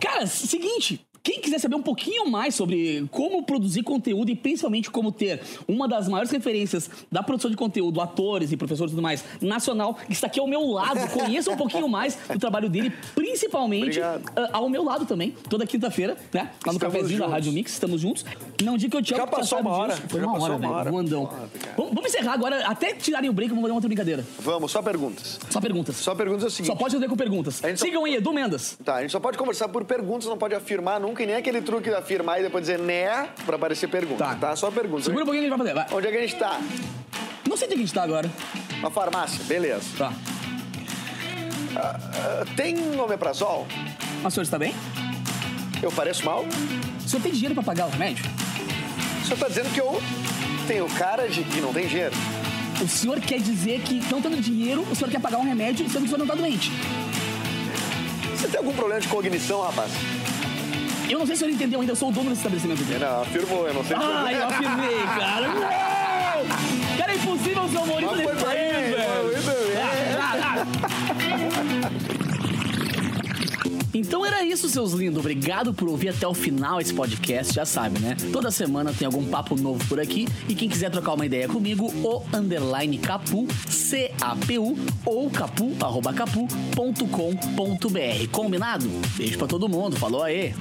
Cara, seguinte. Quem quiser saber um pouquinho mais sobre como produzir conteúdo e principalmente como ter uma das maiores referências da produção de conteúdo, atores e professores e tudo mais, nacional, que está aqui ao meu lado, conheça um pouquinho mais do trabalho dele, principalmente ah, ao meu lado também, toda quinta-feira, né? Lá no Estamos cafezinho da juntos. Rádio Mix, estamos juntos. Não diga que eu te amo, Já passou uma hora. disso. Foi Já uma hora, uma velho. hora. Voandão. Cara. Vamos, vamos encerrar agora, até tirarem o break, vamos fazer uma outra brincadeira. Vamos, só perguntas. Só perguntas. Só perguntas é o seguinte. Só pode responder com perguntas. Gente só- Sigam aí, Edu Mendas. Tá, a gente só pode conversar por perguntas, não pode afirmar nunca, e nem aquele truque de afirmar e depois dizer né pra aparecer pergunta. Tá. Tá, só perguntas. Segura um pouquinho que a gente vai fazer. Vai. Onde é que a gente tá? Não sei onde a gente tá agora. Na farmácia, beleza. Tá. Ah, tem omeprazol? O senhor está bem? Eu pareço mal? O senhor tem dinheiro pra pagar o remédio? O senhor tá dizendo que eu tenho cara de que não tem dinheiro? O senhor quer dizer que, não tendo dinheiro, o senhor quer pagar um remédio sendo que o senhor não tá doente? Você tem algum problema de cognição, rapaz? Eu não sei se o senhor entendeu ainda, eu sou o dono desse estabelecimento aqui. Não, afirmou, eu não sei. Ai, eu afirmei, cara. Não! Cara, é impossível ser humorista Mas desse foi país, velho. foi. Ah, ah, ah. Então era isso, seus lindos. Obrigado por ouvir até o final esse podcast. Já sabe, né? Toda semana tem algum papo novo por aqui. E quem quiser trocar uma ideia comigo, o underline capu, C-A-P-U, ou capu, arroba capu.com.br. Combinado? Beijo pra todo mundo. Falou aí.